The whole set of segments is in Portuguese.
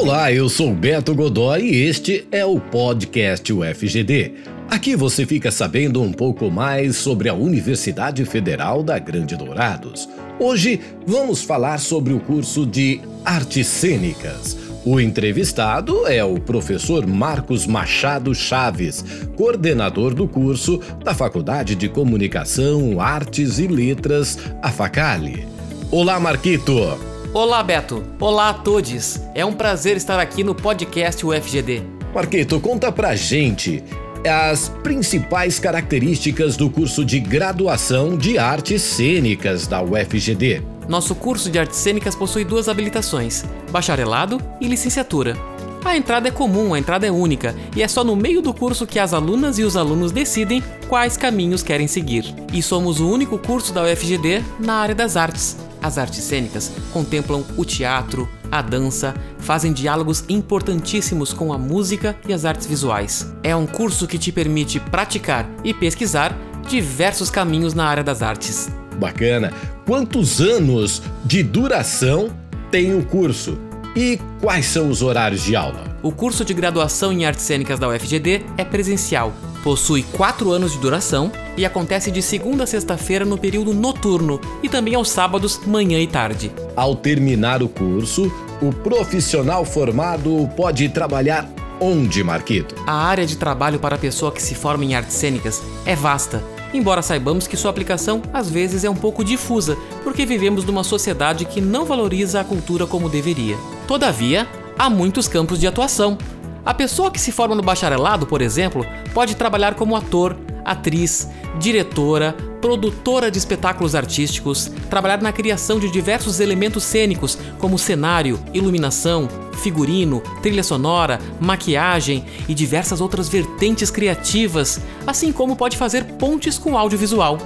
Olá, eu sou Beto Godoy e este é o podcast UFGD. Aqui você fica sabendo um pouco mais sobre a Universidade Federal da Grande Dourados. Hoje vamos falar sobre o curso de Artes Cênicas. O entrevistado é o professor Marcos Machado Chaves, coordenador do curso da Faculdade de Comunicação, Artes e Letras, a Facali. Olá, Marquito! Olá, Beto! Olá a todos! É um prazer estar aqui no podcast UFGD. Marquito, conta pra gente as principais características do curso de graduação de artes cênicas da UFGD. Nosso curso de artes cênicas possui duas habilitações: bacharelado e licenciatura. A entrada é comum, a entrada é única, e é só no meio do curso que as alunas e os alunos decidem quais caminhos querem seguir. E somos o único curso da UFGD na área das artes. As artes cênicas contemplam o teatro, a dança, fazem diálogos importantíssimos com a música e as artes visuais. É um curso que te permite praticar e pesquisar diversos caminhos na área das artes. Bacana. Quantos anos de duração tem o curso? E quais são os horários de aula? O curso de graduação em artes cênicas da UFGD é presencial, possui 4 anos de duração e acontece de segunda a sexta-feira no período noturno e também aos sábados, manhã e tarde. Ao terminar o curso, o profissional formado pode trabalhar onde, Marquito? A área de trabalho para a pessoa que se forma em artes cênicas é vasta embora saibamos que sua aplicação às vezes é um pouco difusa, porque vivemos numa sociedade que não valoriza a cultura como deveria. Todavia, há muitos campos de atuação. A pessoa que se forma no bacharelado, por exemplo, pode trabalhar como ator, atriz, diretora, produtora de espetáculos artísticos, trabalhar na criação de diversos elementos cênicos, como cenário, iluminação, figurino, trilha sonora, maquiagem e diversas outras vertentes criativas, assim como pode fazer pontes com audiovisual.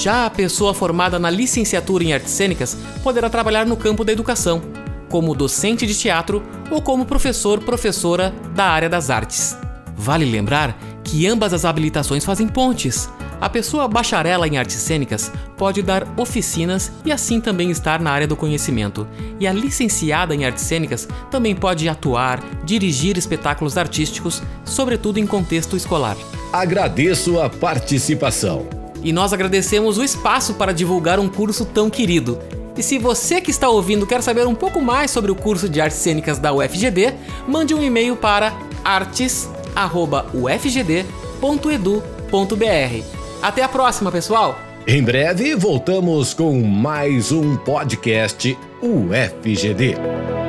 Já a pessoa formada na licenciatura em artes cênicas poderá trabalhar no campo da educação, como docente de teatro ou como professor-professora da área das artes. Vale lembrar que ambas as habilitações fazem pontes. A pessoa bacharela em artes cênicas pode dar oficinas e assim também estar na área do conhecimento. E a licenciada em artes cênicas também pode atuar, dirigir espetáculos artísticos, sobretudo em contexto escolar. Agradeço a participação. E nós agradecemos o espaço para divulgar um curso tão querido. E se você que está ouvindo quer saber um pouco mais sobre o curso de artes cênicas da UFGD, mande um e-mail para artes@ufgd.edu.br. Até a próxima, pessoal! Em breve voltamos com mais um podcast UFGD.